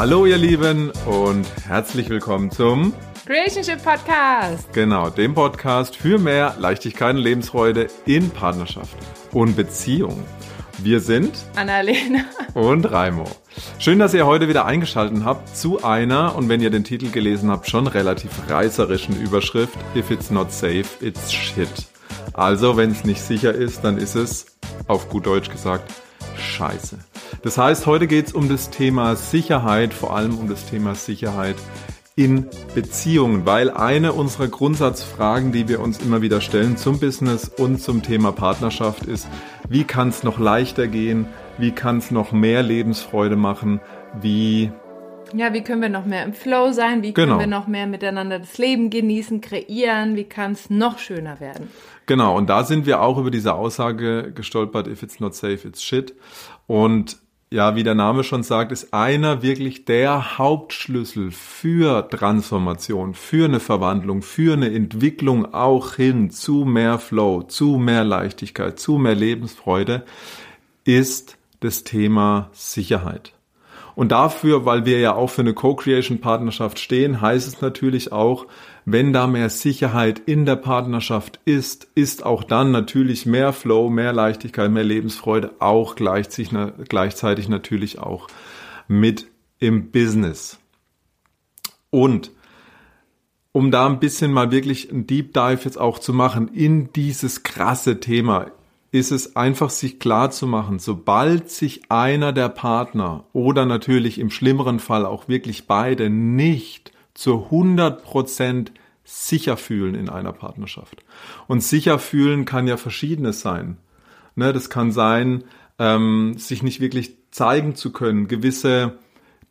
Hallo ihr Lieben und herzlich willkommen zum Creationship Podcast. Genau, dem Podcast für mehr Leichtigkeit und Lebensfreude in Partnerschaft und Beziehung. Wir sind Annalena und Raimo. Schön, dass ihr heute wieder eingeschaltet habt zu einer, und wenn ihr den Titel gelesen habt, schon relativ reißerischen Überschrift If it's not safe, it's shit. Also, wenn es nicht sicher ist, dann ist es, auf gut Deutsch gesagt, scheiße. Das heißt, heute geht es um das Thema Sicherheit, vor allem um das Thema Sicherheit in Beziehungen, weil eine unserer Grundsatzfragen, die wir uns immer wieder stellen zum Business und zum Thema Partnerschaft ist, wie kann es noch leichter gehen, wie kann es noch mehr Lebensfreude machen, wie ja, wie können wir noch mehr im Flow sein? Wie genau. können wir noch mehr miteinander das Leben genießen, kreieren? Wie kann es noch schöner werden? Genau, und da sind wir auch über diese Aussage gestolpert, if it's not safe, it's shit. Und ja, wie der Name schon sagt, ist einer wirklich der Hauptschlüssel für Transformation, für eine Verwandlung, für eine Entwicklung auch hin zu mehr Flow, zu mehr Leichtigkeit, zu mehr Lebensfreude, ist das Thema Sicherheit. Und dafür, weil wir ja auch für eine Co-Creation-Partnerschaft stehen, heißt es natürlich auch, wenn da mehr Sicherheit in der Partnerschaft ist, ist auch dann natürlich mehr Flow, mehr Leichtigkeit, mehr Lebensfreude, auch gleichzeitig, natürlich auch mit im Business. Und um da ein bisschen mal wirklich ein Deep Dive jetzt auch zu machen in dieses krasse Thema, ist es einfach sich klar zu machen, sobald sich einer der Partner oder natürlich im schlimmeren Fall auch wirklich beide nicht zu 100 Prozent sicher fühlen in einer Partnerschaft. Und sicher fühlen kann ja verschiedenes sein. Ne, das kann sein, ähm, sich nicht wirklich zeigen zu können, gewisse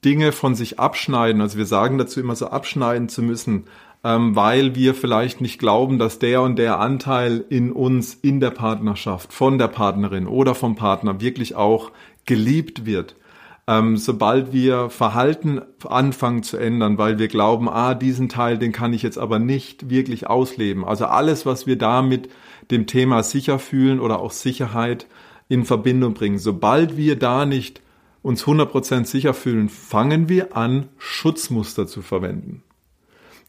Dinge von sich abschneiden. Also wir sagen dazu immer so abschneiden zu müssen ähm, weil wir vielleicht nicht glauben, dass der und der Anteil in uns, in der Partnerschaft, von der Partnerin oder vom Partner wirklich auch geliebt wird. Ähm, sobald wir Verhalten anfangen zu ändern, weil wir glauben, ah, diesen Teil, den kann ich jetzt aber nicht wirklich ausleben. Also alles, was wir da mit dem Thema sicher fühlen oder auch Sicherheit in Verbindung bringen. Sobald wir da nicht uns 100% sicher fühlen, fangen wir an, Schutzmuster zu verwenden.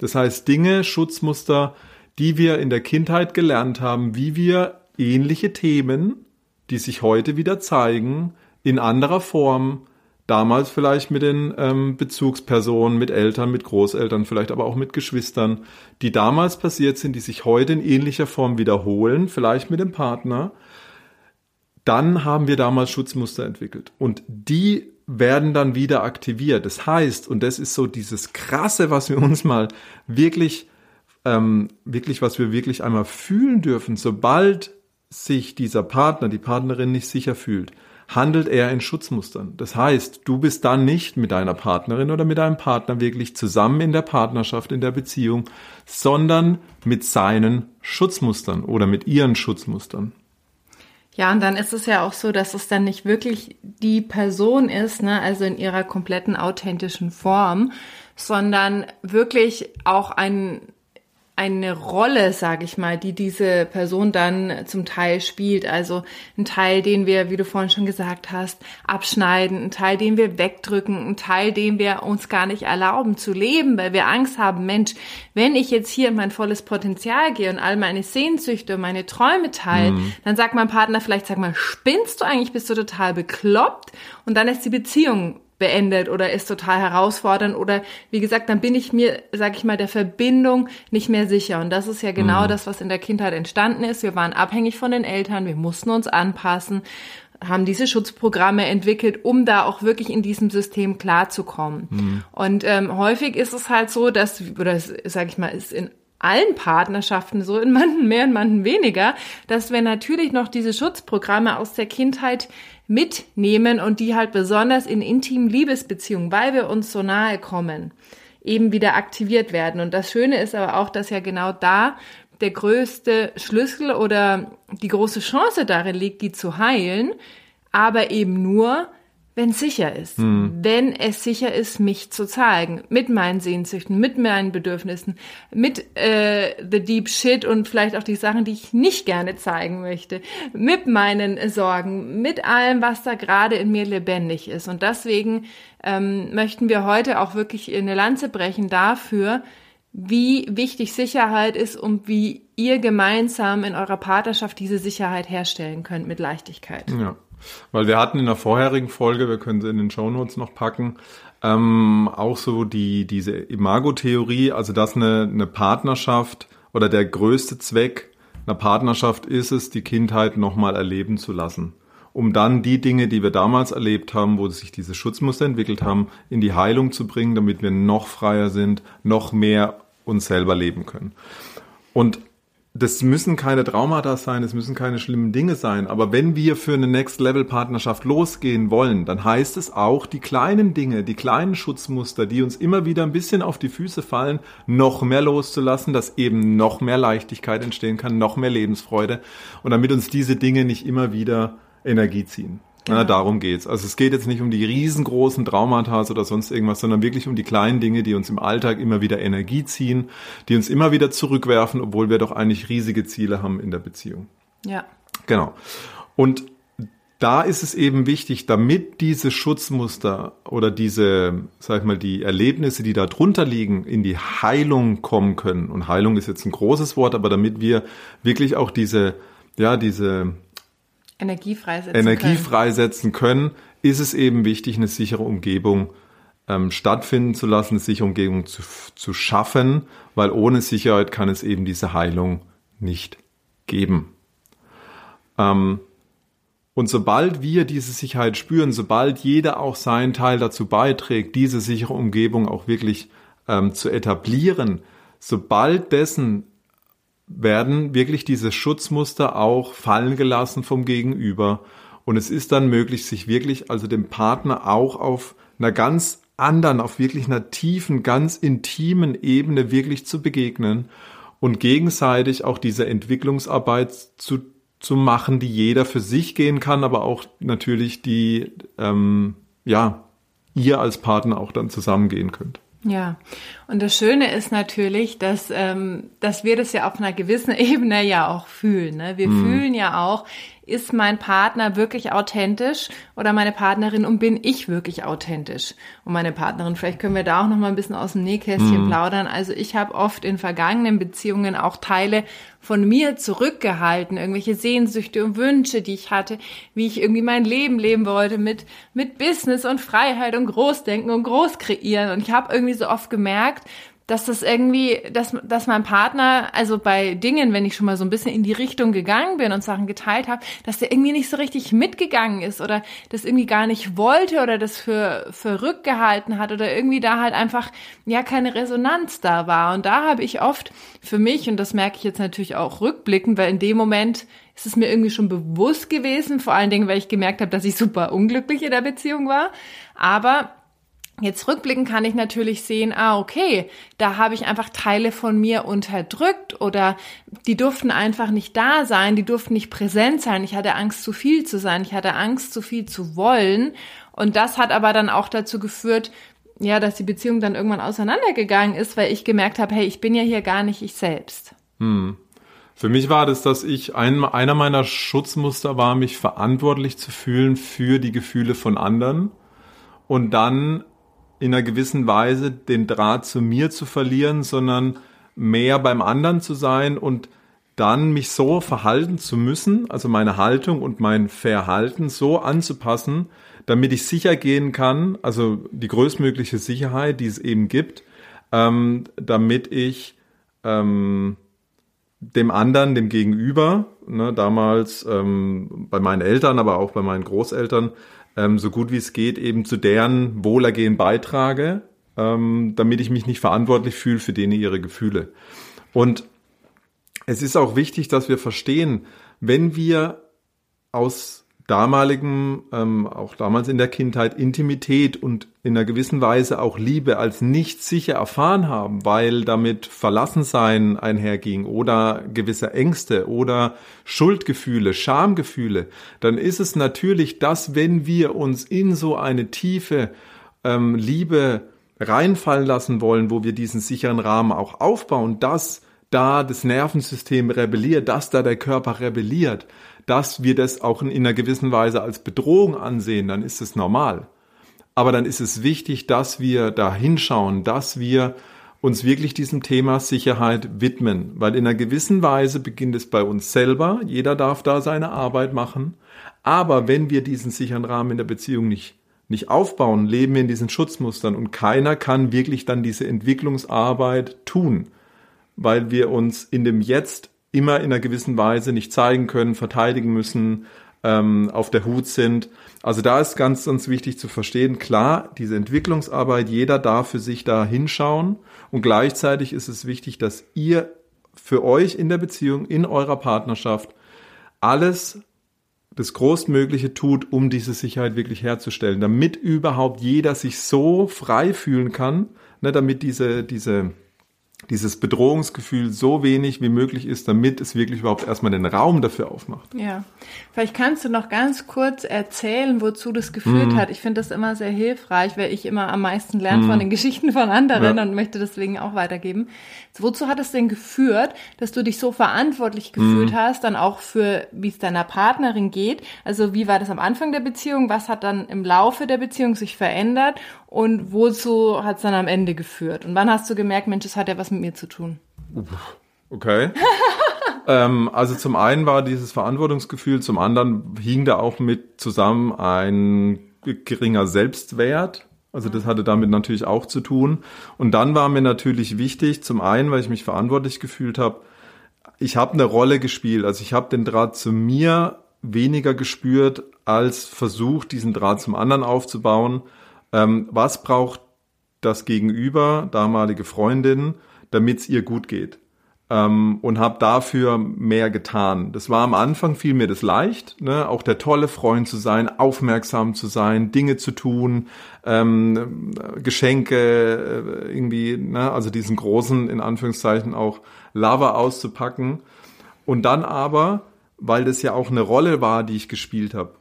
Das heißt Dinge, Schutzmuster, die wir in der Kindheit gelernt haben, wie wir ähnliche Themen, die sich heute wieder zeigen, in anderer Form, damals vielleicht mit den ähm, Bezugspersonen, mit Eltern, mit Großeltern, vielleicht aber auch mit Geschwistern, die damals passiert sind, die sich heute in ähnlicher Form wiederholen, vielleicht mit dem Partner, dann haben wir damals Schutzmuster entwickelt. Und die werden dann wieder aktiviert. Das heißt, und das ist so dieses Krasse, was wir uns mal wirklich, ähm, wirklich, was wir wirklich einmal fühlen dürfen, sobald sich dieser Partner, die Partnerin nicht sicher fühlt, handelt er in Schutzmustern. Das heißt, du bist dann nicht mit deiner Partnerin oder mit deinem Partner wirklich zusammen in der Partnerschaft, in der Beziehung, sondern mit seinen Schutzmustern oder mit ihren Schutzmustern. Ja, und dann ist es ja auch so, dass es dann nicht wirklich die Person ist, ne, also in ihrer kompletten authentischen Form, sondern wirklich auch ein eine Rolle, sage ich mal, die diese Person dann zum Teil spielt. Also ein Teil, den wir, wie du vorhin schon gesagt hast, abschneiden, ein Teil, den wir wegdrücken, ein Teil, den wir uns gar nicht erlauben zu leben, weil wir Angst haben, Mensch, wenn ich jetzt hier in mein volles Potenzial gehe und all meine Sehnsüchte und meine Träume teile, mhm. dann sagt mein Partner vielleicht, sag mal, spinnst du eigentlich, bist du total bekloppt? Und dann ist die Beziehung beendet oder ist total herausfordernd oder wie gesagt, dann bin ich mir, sag ich mal, der Verbindung nicht mehr sicher. Und das ist ja genau mhm. das, was in der Kindheit entstanden ist. Wir waren abhängig von den Eltern, wir mussten uns anpassen, haben diese Schutzprogramme entwickelt, um da auch wirklich in diesem System klarzukommen. Mhm. Und ähm, häufig ist es halt so, dass, oder sag ich mal, ist in allen Partnerschaften so, in manchen mehr, in manchen weniger, dass wir natürlich noch diese Schutzprogramme aus der Kindheit mitnehmen und die halt besonders in intimen Liebesbeziehungen, weil wir uns so nahe kommen, eben wieder aktiviert werden. Und das Schöne ist aber auch, dass ja genau da der größte Schlüssel oder die große Chance darin liegt, die zu heilen, aber eben nur, wenn es sicher ist. Hm. Wenn es sicher ist, mich zu zeigen. Mit meinen Sehnsüchten, mit meinen Bedürfnissen, mit äh, the deep shit und vielleicht auch die Sachen, die ich nicht gerne zeigen möchte. Mit meinen Sorgen, mit allem, was da gerade in mir lebendig ist. Und deswegen ähm, möchten wir heute auch wirklich eine Lanze brechen dafür, wie wichtig Sicherheit ist und wie ihr gemeinsam in eurer Partnerschaft diese Sicherheit herstellen könnt mit Leichtigkeit. Ja. Weil wir hatten in der vorherigen Folge, wir können sie in den Show Notes noch packen, ähm, auch so die, diese Imago-Theorie, also dass eine, eine Partnerschaft oder der größte Zweck einer Partnerschaft ist es, die Kindheit nochmal erleben zu lassen. Um dann die Dinge, die wir damals erlebt haben, wo sich diese Schutzmuster entwickelt haben, in die Heilung zu bringen, damit wir noch freier sind, noch mehr uns selber leben können. Und das müssen keine Traumata sein, es müssen keine schlimmen Dinge sein, aber wenn wir für eine Next-Level-Partnerschaft losgehen wollen, dann heißt es auch, die kleinen Dinge, die kleinen Schutzmuster, die uns immer wieder ein bisschen auf die Füße fallen, noch mehr loszulassen, dass eben noch mehr Leichtigkeit entstehen kann, noch mehr Lebensfreude und damit uns diese Dinge nicht immer wieder Energie ziehen. Genau. Na, darum geht's. Also es geht jetzt nicht um die riesengroßen Traumata oder sonst irgendwas, sondern wirklich um die kleinen Dinge, die uns im Alltag immer wieder Energie ziehen, die uns immer wieder zurückwerfen, obwohl wir doch eigentlich riesige Ziele haben in der Beziehung. Ja. Genau. Und da ist es eben wichtig, damit diese Schutzmuster oder diese, sag ich mal, die Erlebnisse, die da drunter liegen, in die Heilung kommen können. Und Heilung ist jetzt ein großes Wort, aber damit wir wirklich auch diese, ja, diese Energie freisetzen, Energie können. freisetzen können, ist es eben wichtig, eine sichere Umgebung ähm, stattfinden zu lassen, eine sichere Umgebung zu, zu schaffen, weil ohne Sicherheit kann es eben diese Heilung nicht geben. Ähm, und sobald wir diese Sicherheit spüren, sobald jeder auch seinen Teil dazu beiträgt, diese sichere Umgebung auch wirklich ähm, zu etablieren, sobald dessen werden wirklich diese Schutzmuster auch fallen gelassen vom Gegenüber. Und es ist dann möglich, sich wirklich, also dem Partner auch auf einer ganz anderen, auf wirklich einer tiefen, ganz intimen Ebene wirklich zu begegnen und gegenseitig auch diese Entwicklungsarbeit zu, zu machen, die jeder für sich gehen kann, aber auch natürlich die, ähm, ja, ihr als Partner auch dann zusammengehen könnt. Ja, und das Schöne ist natürlich, dass, ähm, dass wir das ja auf einer gewissen Ebene ja auch fühlen. Ne? Wir mhm. fühlen ja auch, ist mein Partner wirklich authentisch oder meine Partnerin und bin ich wirklich authentisch und meine Partnerin. Vielleicht können wir da auch noch mal ein bisschen aus dem Nähkästchen mhm. plaudern. Also ich habe oft in vergangenen Beziehungen auch Teile von mir zurückgehalten, irgendwelche Sehnsüchte und Wünsche, die ich hatte, wie ich irgendwie mein Leben leben wollte mit mit Business und Freiheit und Großdenken und Großkreieren und ich habe irgendwie so oft gemerkt, dass das irgendwie, dass, dass mein Partner, also bei Dingen, wenn ich schon mal so ein bisschen in die Richtung gegangen bin und Sachen geteilt habe, dass der irgendwie nicht so richtig mitgegangen ist oder das irgendwie gar nicht wollte oder das für verrückt gehalten hat oder irgendwie da halt einfach ja keine Resonanz da war. Und da habe ich oft für mich, und das merke ich jetzt natürlich auch rückblickend, weil in dem Moment ist es mir irgendwie schon bewusst gewesen, vor allen Dingen, weil ich gemerkt habe, dass ich super unglücklich in der Beziehung war. Aber Jetzt rückblicken kann ich natürlich sehen, ah, okay, da habe ich einfach Teile von mir unterdrückt oder die durften einfach nicht da sein, die durften nicht präsent sein. Ich hatte Angst, zu viel zu sein, ich hatte Angst, zu viel zu wollen. Und das hat aber dann auch dazu geführt, ja, dass die Beziehung dann irgendwann auseinandergegangen ist, weil ich gemerkt habe, hey, ich bin ja hier gar nicht ich selbst. Hm. Für mich war das, dass ich ein, einer meiner Schutzmuster war, mich verantwortlich zu fühlen für die Gefühle von anderen und dann in einer gewissen Weise den Draht zu mir zu verlieren, sondern mehr beim anderen zu sein und dann mich so verhalten zu müssen, also meine Haltung und mein Verhalten so anzupassen, damit ich sicher gehen kann, also die größtmögliche Sicherheit, die es eben gibt, ähm, damit ich ähm, dem anderen, dem Gegenüber, ne, damals ähm, bei meinen Eltern, aber auch bei meinen Großeltern, ähm, so gut wie es geht eben zu deren Wohlergehen beitrage, ähm, damit ich mich nicht verantwortlich fühle für denen ihre Gefühle. Und es ist auch wichtig, dass wir verstehen, wenn wir aus damaligen, ähm, auch damals in der Kindheit, Intimität und in einer gewissen Weise auch Liebe als nicht sicher erfahren haben, weil damit Verlassensein einherging oder gewisse Ängste oder Schuldgefühle, Schamgefühle, dann ist es natürlich, dass wenn wir uns in so eine tiefe ähm, Liebe reinfallen lassen wollen, wo wir diesen sicheren Rahmen auch aufbauen, dass da das Nervensystem rebelliert, dass da der Körper rebelliert, dass wir das auch in einer gewissen Weise als Bedrohung ansehen, dann ist es normal. Aber dann ist es wichtig, dass wir da hinschauen, dass wir uns wirklich diesem Thema Sicherheit widmen, weil in einer gewissen Weise beginnt es bei uns selber, jeder darf da seine Arbeit machen, aber wenn wir diesen sicheren Rahmen in der Beziehung nicht nicht aufbauen, leben wir in diesen Schutzmustern und keiner kann wirklich dann diese Entwicklungsarbeit tun, weil wir uns in dem Jetzt immer in einer gewissen Weise nicht zeigen können, verteidigen müssen, ähm, auf der Hut sind. Also da ist ganz, ganz wichtig zu verstehen, klar, diese Entwicklungsarbeit, jeder darf für sich da hinschauen und gleichzeitig ist es wichtig, dass ihr für euch in der Beziehung, in eurer Partnerschaft alles das Großmögliche tut, um diese Sicherheit wirklich herzustellen, damit überhaupt jeder sich so frei fühlen kann, ne, damit diese, diese dieses Bedrohungsgefühl so wenig wie möglich ist, damit es wirklich überhaupt erstmal den Raum dafür aufmacht. Ja, vielleicht kannst du noch ganz kurz erzählen, wozu das geführt mm. hat. Ich finde das immer sehr hilfreich, weil ich immer am meisten lerne mm. von den Geschichten von anderen ja. und möchte deswegen auch weitergeben. Wozu hat es denn geführt, dass du dich so verantwortlich gefühlt mm. hast, dann auch für, wie es deiner Partnerin geht? Also wie war das am Anfang der Beziehung? Was hat dann im Laufe der Beziehung sich verändert? Und wozu hat es dann am Ende geführt? Und wann hast du gemerkt, Mensch, das hat ja was mit mir zu tun? Okay. ähm, also zum einen war dieses Verantwortungsgefühl, zum anderen hing da auch mit zusammen ein geringer Selbstwert. Also das hatte damit natürlich auch zu tun. Und dann war mir natürlich wichtig, zum einen, weil ich mich verantwortlich gefühlt habe, ich habe eine Rolle gespielt. Also ich habe den Draht zu mir weniger gespürt, als versucht, diesen Draht zum anderen aufzubauen ähm, was braucht das Gegenüber, damalige Freundin, damit es ihr gut geht? Ähm, und habe dafür mehr getan. Das war am Anfang fiel mir das leicht, ne? auch der tolle Freund zu sein, aufmerksam zu sein, Dinge zu tun, ähm, Geschenke äh, irgendwie, ne? also diesen großen in Anführungszeichen auch Lover auszupacken. Und dann aber, weil das ja auch eine Rolle war, die ich gespielt habe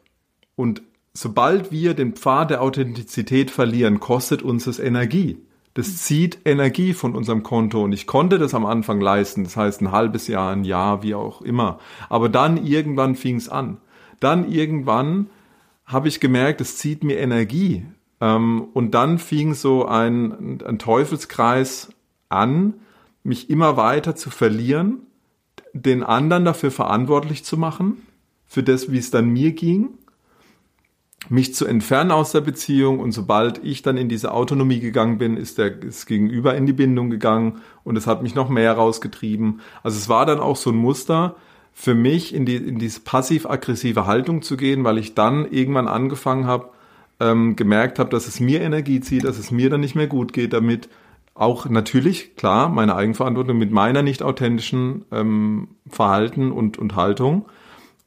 und sobald wir den Pfad der Authentizität verlieren, kostet uns das Energie. Das zieht Energie von unserem Konto und ich konnte das am Anfang leisten, das heißt ein halbes Jahr, ein Jahr, wie auch immer. Aber dann irgendwann fing es an. Dann irgendwann habe ich gemerkt, es zieht mir Energie. Ähm, und dann fing so ein, ein Teufelskreis an, mich immer weiter zu verlieren, den anderen dafür verantwortlich zu machen, für das, wie es dann mir ging mich zu entfernen aus der Beziehung und sobald ich dann in diese Autonomie gegangen bin, ist der ist Gegenüber in die Bindung gegangen und es hat mich noch mehr rausgetrieben. Also es war dann auch so ein Muster für mich in die in diese passiv-aggressive Haltung zu gehen, weil ich dann irgendwann angefangen habe, ähm, gemerkt habe, dass es mir Energie zieht, dass es mir dann nicht mehr gut geht damit. Auch natürlich, klar, meine Eigenverantwortung mit meiner nicht authentischen ähm, Verhalten und, und Haltung.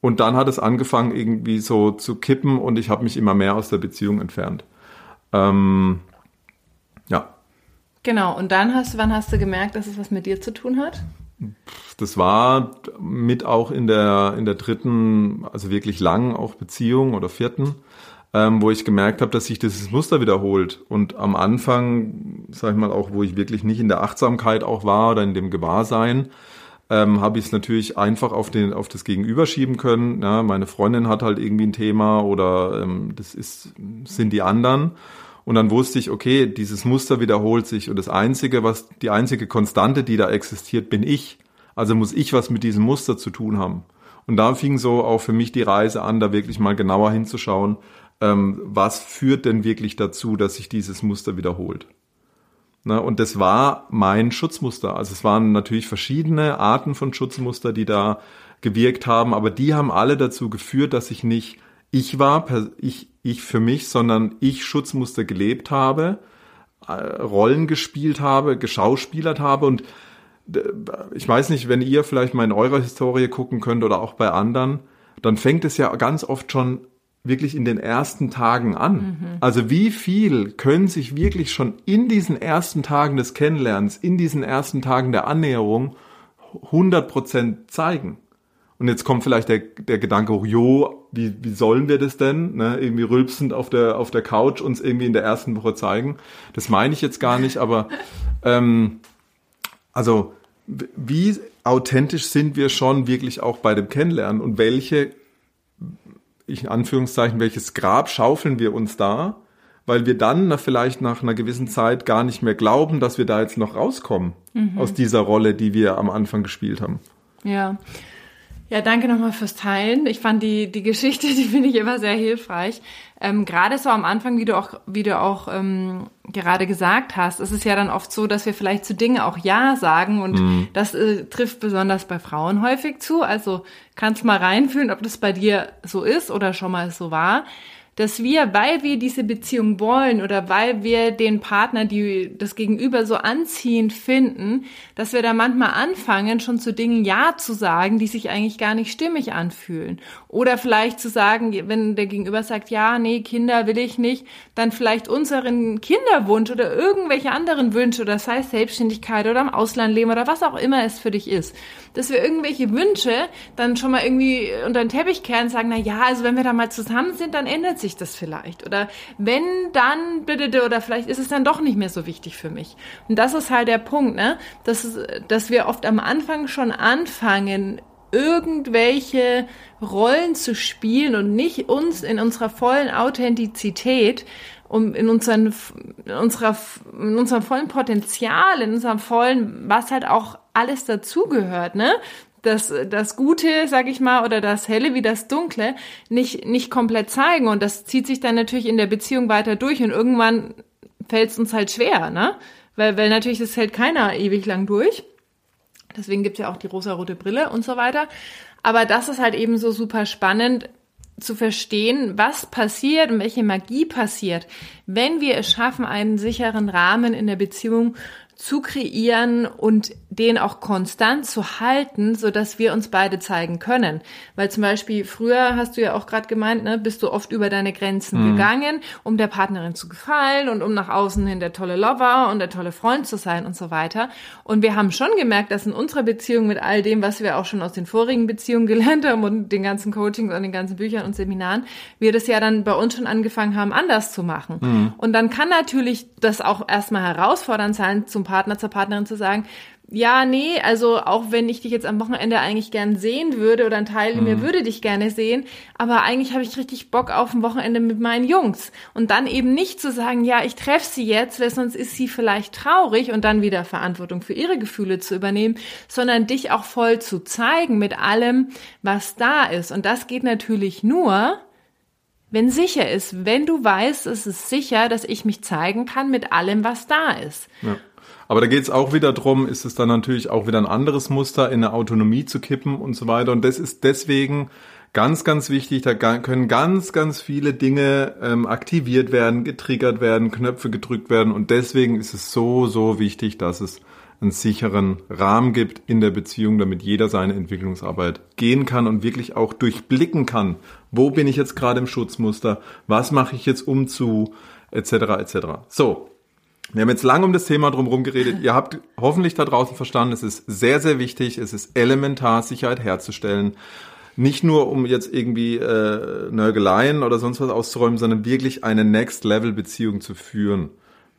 Und dann hat es angefangen, irgendwie so zu kippen und ich habe mich immer mehr aus der Beziehung entfernt. Ähm, ja. Genau, und dann hast du, wann hast du gemerkt, dass es was mit dir zu tun hat? Das war mit auch in der, in der dritten, also wirklich lang auch Beziehung oder vierten, ähm, wo ich gemerkt habe, dass sich dieses Muster wiederholt. Und am Anfang, sag ich mal, auch, wo ich wirklich nicht in der Achtsamkeit auch war oder in dem Gewahrsein, ähm, habe ich es natürlich einfach auf, den, auf das Gegenüber schieben können. Ja, meine Freundin hat halt irgendwie ein Thema oder ähm, das ist, sind die anderen. Und dann wusste ich, okay, dieses Muster wiederholt sich und das einzige, was, die einzige Konstante, die da existiert, bin ich. Also muss ich was mit diesem Muster zu tun haben. Und da fing so auch für mich die Reise an, da wirklich mal genauer hinzuschauen, ähm, was führt denn wirklich dazu, dass sich dieses Muster wiederholt. Ne, und das war mein Schutzmuster. Also es waren natürlich verschiedene Arten von Schutzmuster, die da gewirkt haben, aber die haben alle dazu geführt, dass ich nicht ich war, ich, ich für mich, sondern ich Schutzmuster gelebt habe, äh, Rollen gespielt habe, geschauspielert habe und ich weiß nicht, wenn ihr vielleicht mal in eurer Historie gucken könnt oder auch bei anderen, dann fängt es ja ganz oft schon wirklich in den ersten Tagen an? Also wie viel können sich wirklich schon in diesen ersten Tagen des Kennenlernens, in diesen ersten Tagen der Annäherung 100% zeigen? Und jetzt kommt vielleicht der, der Gedanke hoch, jo, wie, wie sollen wir das denn? Ne? Irgendwie rülpsend auf der, auf der Couch uns irgendwie in der ersten Woche zeigen. Das meine ich jetzt gar nicht, aber ähm, also wie authentisch sind wir schon wirklich auch bei dem Kennenlernen und welche, ich in Anführungszeichen, welches Grab schaufeln wir uns da, weil wir dann na, vielleicht nach einer gewissen Zeit gar nicht mehr glauben, dass wir da jetzt noch rauskommen aus dieser Rolle, die wir am Anfang gespielt haben. Ja. Ja, danke nochmal fürs Teilen. Ich fand die, die Geschichte, die finde ich immer sehr hilfreich. Ähm, gerade so am Anfang, wie du auch, wie du auch ähm, gerade gesagt hast, ist es ja dann oft so, dass wir vielleicht zu Dingen auch Ja sagen und das äh, trifft besonders bei Frauen häufig zu. Also kannst mal reinfühlen, ob das bei dir so ist oder schon mal so war dass wir, weil wir diese Beziehung wollen oder weil wir den Partner, die das Gegenüber so anziehend finden, dass wir da manchmal anfangen, schon zu Dingen Ja zu sagen, die sich eigentlich gar nicht stimmig anfühlen. Oder vielleicht zu sagen, wenn der Gegenüber sagt, ja, nee, Kinder will ich nicht, dann vielleicht unseren Kinderwunsch oder irgendwelche anderen Wünsche oder sei es Selbstständigkeit oder im Ausland leben oder was auch immer es für dich ist, dass wir irgendwelche Wünsche dann schon mal irgendwie unter den Teppich kehren und sagen, na ja, also wenn wir da mal zusammen sind, dann ändert sich das vielleicht. Oder wenn, dann bitte, oder vielleicht ist es dann doch nicht mehr so wichtig für mich. Und das ist halt der Punkt, ne? Dass, dass wir oft am Anfang schon anfangen, irgendwelche Rollen zu spielen und nicht uns in unserer vollen Authentizität, um in, unseren, in, unserer, in unserem vollen Potenzial, in unserem vollen, was halt auch alles dazugehört, ne? Das, das Gute, sag ich mal, oder das Helle wie das Dunkle nicht, nicht komplett zeigen. Und das zieht sich dann natürlich in der Beziehung weiter durch und irgendwann fällt es uns halt schwer, ne? Weil, weil natürlich, das hält keiner ewig lang durch. Deswegen gibt's ja auch die rosa-rote Brille und so weiter. Aber das ist halt eben so super spannend zu verstehen, was passiert und welche Magie passiert, wenn wir es schaffen, einen sicheren Rahmen in der Beziehung zu kreieren und den auch konstant zu halten, so dass wir uns beide zeigen können. Weil zum Beispiel früher hast du ja auch gerade gemeint, ne, bist du oft über deine Grenzen mhm. gegangen, um der Partnerin zu gefallen und um nach außen hin der tolle Lover und der tolle Freund zu sein und so weiter. Und wir haben schon gemerkt, dass in unserer Beziehung mit all dem, was wir auch schon aus den vorigen Beziehungen gelernt haben und den ganzen Coachings und den ganzen Büchern und Seminaren, wir das ja dann bei uns schon angefangen haben, anders zu machen. Mhm. Und dann kann natürlich das auch erstmal herausfordernd sein, zum Partner, zur Partnerin zu sagen, ja, nee, also auch wenn ich dich jetzt am Wochenende eigentlich gern sehen würde oder ein Teil mhm. mir würde dich gerne sehen, aber eigentlich habe ich richtig Bock auf ein Wochenende mit meinen Jungs. Und dann eben nicht zu sagen, ja, ich treffe sie jetzt, weil sonst ist sie vielleicht traurig und dann wieder Verantwortung für ihre Gefühle zu übernehmen, sondern dich auch voll zu zeigen mit allem, was da ist. Und das geht natürlich nur, wenn sicher ist, wenn du weißt, es ist sicher, dass ich mich zeigen kann mit allem, was da ist. Ja. Aber da geht es auch wieder drum, ist es dann natürlich auch wieder ein anderes Muster in eine Autonomie zu kippen und so weiter. Und das ist deswegen ganz, ganz wichtig. Da können ganz, ganz viele Dinge ähm, aktiviert werden, getriggert werden, Knöpfe gedrückt werden. Und deswegen ist es so, so wichtig, dass es einen sicheren Rahmen gibt in der Beziehung, damit jeder seine Entwicklungsarbeit gehen kann und wirklich auch durchblicken kann, wo bin ich jetzt gerade im Schutzmuster, was mache ich jetzt um zu, etc. etc. So, wir haben jetzt lange um das Thema drumherum geredet. Ihr habt hoffentlich da draußen verstanden, es ist sehr, sehr wichtig, es ist elementar, Sicherheit herzustellen. Nicht nur, um jetzt irgendwie äh, Nörgeleien oder sonst was auszuräumen, sondern wirklich eine Next-Level-Beziehung zu führen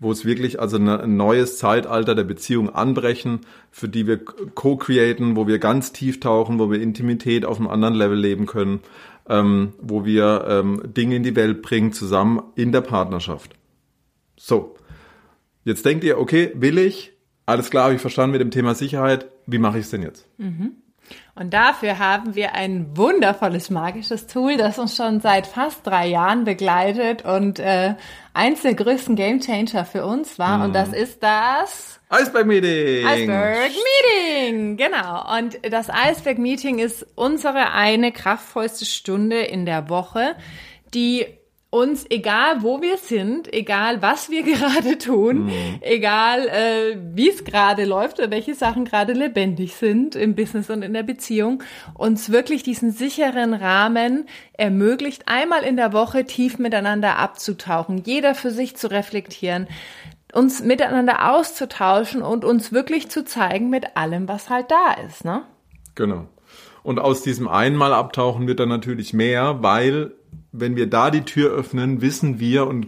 wo es wirklich also ein neues Zeitalter der Beziehung anbrechen, für die wir co-createn, wo wir ganz tief tauchen, wo wir Intimität auf einem anderen Level leben können, ähm, wo wir ähm, Dinge in die Welt bringen, zusammen in der Partnerschaft. So, Jetzt denkt ihr, okay, will ich? Alles klar, habe ich verstanden mit dem Thema Sicherheit. Wie mache ich es denn jetzt? Mhm. Und dafür haben wir ein wundervolles magisches Tool, das uns schon seit fast drei Jahren begleitet und äh, eins der größten Gamechanger für uns war. Mhm. Und das ist das Iceberg Meeting. Iceberg Meeting, genau. Und das Iceberg Meeting ist unsere eine kraftvollste Stunde in der Woche, die uns, egal wo wir sind, egal was wir gerade tun, mhm. egal äh, wie es gerade läuft oder welche Sachen gerade lebendig sind im Business und in der Beziehung, uns wirklich diesen sicheren Rahmen ermöglicht, einmal in der Woche tief miteinander abzutauchen, jeder für sich zu reflektieren, uns miteinander auszutauschen und uns wirklich zu zeigen mit allem, was halt da ist, ne? Genau. Und aus diesem einmal abtauchen wird dann natürlich mehr, weil wenn wir da die Tür öffnen, wissen wir und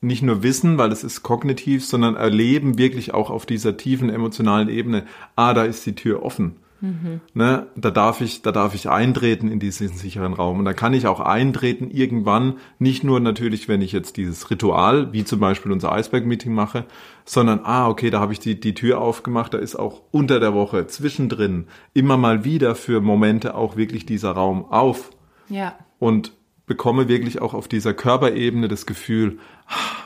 nicht nur wissen, weil es ist kognitiv, sondern erleben wirklich auch auf dieser tiefen emotionalen Ebene, ah, da ist die Tür offen. Mhm. Ne, da darf ich, da darf ich eintreten in diesen sicheren Raum. Und da kann ich auch eintreten irgendwann, nicht nur natürlich, wenn ich jetzt dieses Ritual, wie zum Beispiel unser Eisberg-Meeting mache, sondern, ah, okay, da habe ich die, die Tür aufgemacht, da ist auch unter der Woche, zwischendrin, immer mal wieder für Momente auch wirklich dieser Raum auf. Ja. Und bekomme wirklich auch auf dieser Körperebene das Gefühl,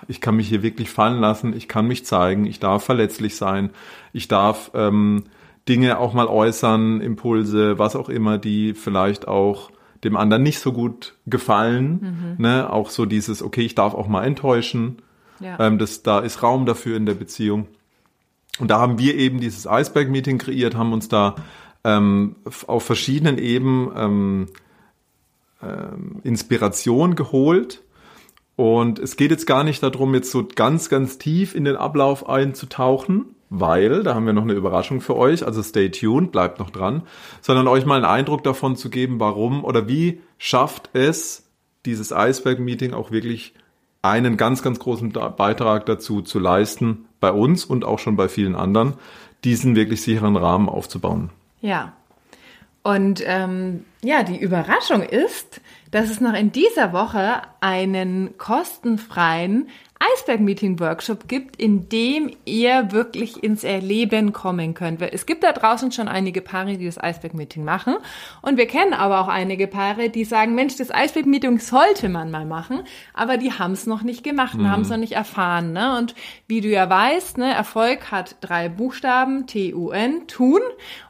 ich kann mich hier wirklich fallen lassen, ich kann mich zeigen, ich darf verletzlich sein, ich darf ähm, Dinge auch mal äußern, Impulse, was auch immer, die vielleicht auch dem anderen nicht so gut gefallen. Mhm. Ne? Auch so dieses, okay, ich darf auch mal enttäuschen. Ja. Ähm, das, da ist Raum dafür in der Beziehung. Und da haben wir eben dieses Iceberg-Meeting kreiert, haben uns da ähm, auf verschiedenen Ebenen ähm, ähm, Inspiration geholt. Und es geht jetzt gar nicht darum, jetzt so ganz, ganz tief in den Ablauf einzutauchen, weil, da haben wir noch eine Überraschung für euch, also stay tuned, bleibt noch dran, sondern euch mal einen Eindruck davon zu geben, warum oder wie schafft es dieses Iceberg-Meeting auch wirklich einen ganz, ganz großen Beitrag dazu zu leisten, bei uns und auch schon bei vielen anderen, diesen wirklich sicheren Rahmen aufzubauen. Ja, und ähm, ja, die Überraschung ist, dass es noch in dieser Woche einen kostenfreien Eisberg-Meeting-Workshop gibt, in dem ihr wirklich ins Erleben kommen könnt. Es gibt da draußen schon einige Paare, die das Eisberg-Meeting machen. Und wir kennen aber auch einige Paare, die sagen, Mensch, das Eisberg-Meeting sollte man mal machen, aber die haben es noch nicht gemacht und mhm. haben es noch nicht erfahren. Ne? Und wie du ja weißt, ne, Erfolg hat drei Buchstaben, T-U-N, tun.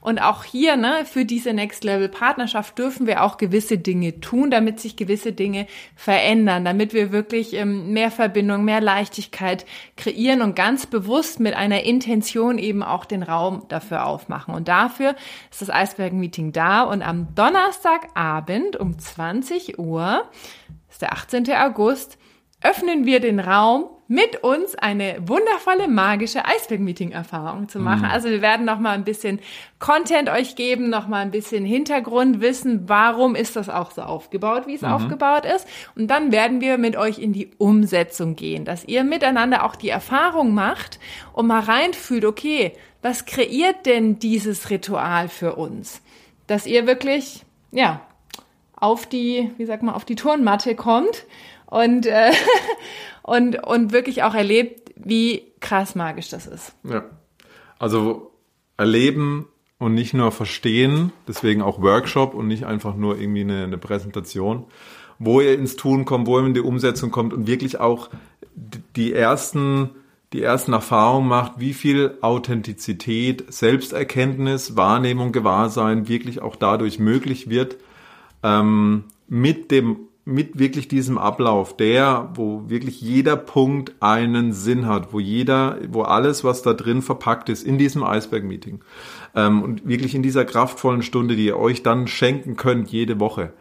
Und auch hier, ne, für diese Next-Level-Partnerschaft dürfen wir auch gewisse Dinge tun, damit sich gewisse Dinge verändern, damit wir wirklich ähm, mehr Verbindung, mehr Leichtigkeit kreieren und ganz bewusst mit einer Intention eben auch den Raum dafür aufmachen. Und dafür ist das Eisberg-Meeting da und am Donnerstagabend um 20 Uhr, ist der 18. August, öffnen wir den Raum mit uns eine wundervolle magische Eisberg-Meeting-Erfahrung zu machen. Mhm. Also wir werden noch mal ein bisschen Content euch geben, noch mal ein bisschen Hintergrund wissen, warum ist das auch so aufgebaut, wie es mhm. aufgebaut ist. Und dann werden wir mit euch in die Umsetzung gehen, dass ihr miteinander auch die Erfahrung macht und mal reinfühlt, okay, was kreiert denn dieses Ritual für uns? Dass ihr wirklich, ja, auf die, wie sagt man, auf die Turnmatte kommt und, äh, und, und wirklich auch erlebt, wie krass magisch das ist. Ja. Also erleben und nicht nur verstehen, deswegen auch Workshop und nicht einfach nur irgendwie eine, eine Präsentation, wo ihr ins Tun kommt, wo ihr in die Umsetzung kommt und wirklich auch die ersten, die ersten Erfahrungen macht, wie viel Authentizität, Selbsterkenntnis, Wahrnehmung, Gewahrsein wirklich auch dadurch möglich wird, ähm, mit dem mit wirklich diesem Ablauf, der, wo wirklich jeder Punkt einen Sinn hat, wo jeder, wo alles, was da drin verpackt ist, in diesem Eisberg-Meeting ähm, und wirklich in dieser kraftvollen Stunde, die ihr euch dann schenken könnt jede Woche.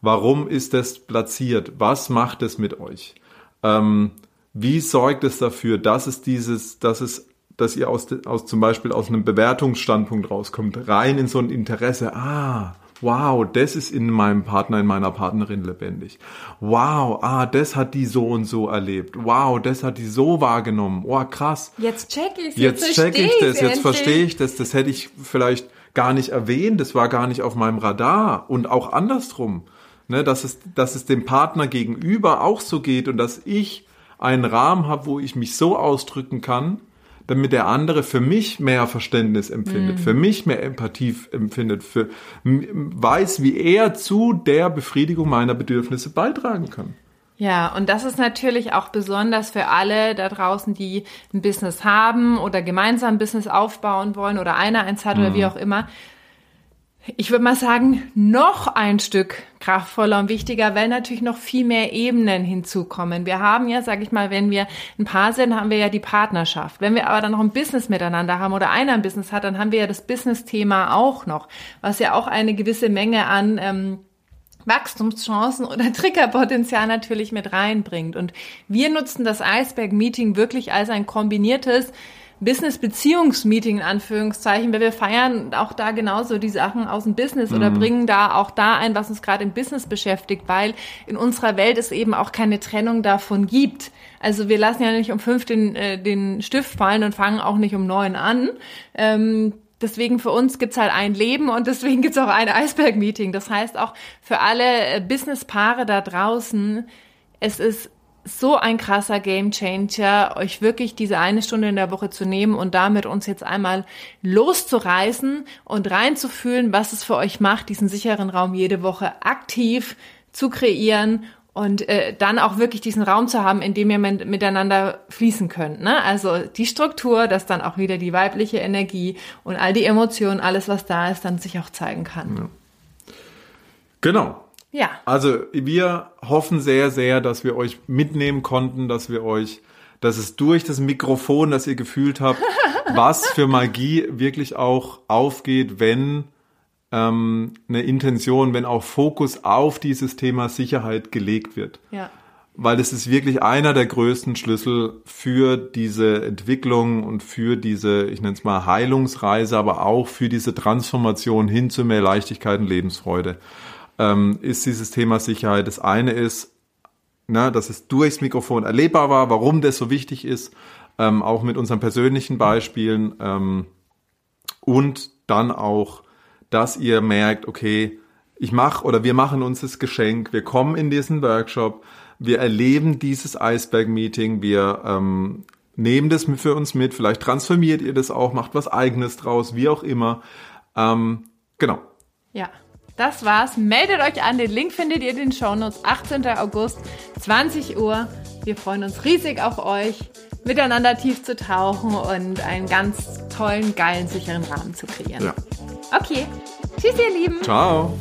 Warum ist das platziert? Was macht es mit euch? Ähm, wie sorgt es dafür, dass es dieses, dass es dass ihr aus, aus zum Beispiel aus einem Bewertungsstandpunkt rauskommt, rein in so ein Interesse, ah, wow, das ist in meinem Partner, in meiner Partnerin lebendig. Wow, ah, das hat die so und so erlebt. Wow, das hat die so wahrgenommen. Oh, krass. Jetzt check ich's, jetzt, jetzt check ich das, jetzt verstehe ich das. Das hätte ich vielleicht gar nicht erwähnt, das war gar nicht auf meinem Radar und auch andersrum. Ne, dass es, dass es dem Partner gegenüber auch so geht und dass ich einen Rahmen habe, wo ich mich so ausdrücken kann, damit der andere für mich mehr Verständnis empfindet, mhm. für mich mehr Empathie empfindet, für, weiß, wie er zu der Befriedigung meiner Bedürfnisse beitragen kann. Ja, und das ist natürlich auch besonders für alle da draußen, die ein Business haben oder gemeinsam ein Business aufbauen wollen oder einer eins hat mhm. oder wie auch immer ich würde mal sagen, noch ein Stück kraftvoller und wichtiger, weil natürlich noch viel mehr Ebenen hinzukommen. Wir haben ja, sage ich mal, wenn wir ein Paar sind, haben wir ja die Partnerschaft. Wenn wir aber dann noch ein Business miteinander haben oder einer ein Business hat, dann haben wir ja das Business-Thema auch noch, was ja auch eine gewisse Menge an ähm, Wachstumschancen oder Triggerpotenzial natürlich mit reinbringt. Und wir nutzen das Iceberg-Meeting wirklich als ein kombiniertes Business-Beziehungsmeeting in Anführungszeichen, weil wir feiern auch da genauso die Sachen aus dem Business oder mhm. bringen da auch da ein, was uns gerade im Business beschäftigt, weil in unserer Welt es eben auch keine Trennung davon gibt. Also wir lassen ja nicht um fünf den, äh, den Stift fallen und fangen auch nicht um neun an. Ähm, deswegen für uns gibt's halt ein Leben und deswegen gibt's auch ein Eisberg-Meeting. Das heißt auch für alle äh, Business-Paare da draußen, es ist so ein krasser Gamechanger, euch wirklich diese eine Stunde in der Woche zu nehmen und damit uns jetzt einmal loszureißen und reinzufühlen, was es für euch macht, diesen sicheren Raum jede Woche aktiv zu kreieren und äh, dann auch wirklich diesen Raum zu haben, in dem ihr miteinander fließen könnt. Ne? Also die Struktur, dass dann auch wieder die weibliche Energie und all die Emotionen, alles was da ist, dann sich auch zeigen kann. Ja. Genau. Ja. Also wir hoffen sehr, sehr, dass wir euch mitnehmen konnten, dass wir euch, dass es durch das Mikrofon, das ihr gefühlt habt, was für Magie wirklich auch aufgeht, wenn ähm, eine Intention, wenn auch Fokus auf dieses Thema Sicherheit gelegt wird. Ja. Weil es ist wirklich einer der größten Schlüssel für diese Entwicklung und für diese, ich nenne es mal Heilungsreise, aber auch für diese Transformation hin zu mehr Leichtigkeit und Lebensfreude ähm, ist dieses Thema Sicherheit. Das eine ist, na, dass es durchs Mikrofon erlebbar war, warum das so wichtig ist, ähm, auch mit unseren persönlichen Beispielen ähm, und dann auch, dass ihr merkt, okay, ich mache oder wir machen uns das Geschenk, wir kommen in diesen Workshop, wir erleben dieses Iceberg-Meeting, wir ähm, nehmen das für uns mit, vielleicht transformiert ihr das auch, macht was eigenes draus, wie auch immer. Ähm, genau. Ja. Das war's. Meldet euch an. Den Link findet ihr in den Shownotes. 18. August, 20 Uhr. Wir freuen uns riesig auf euch, miteinander tief zu tauchen und einen ganz tollen, geilen, sicheren Rahmen zu kreieren. Ja. Okay. Tschüss, ihr Lieben. Ciao.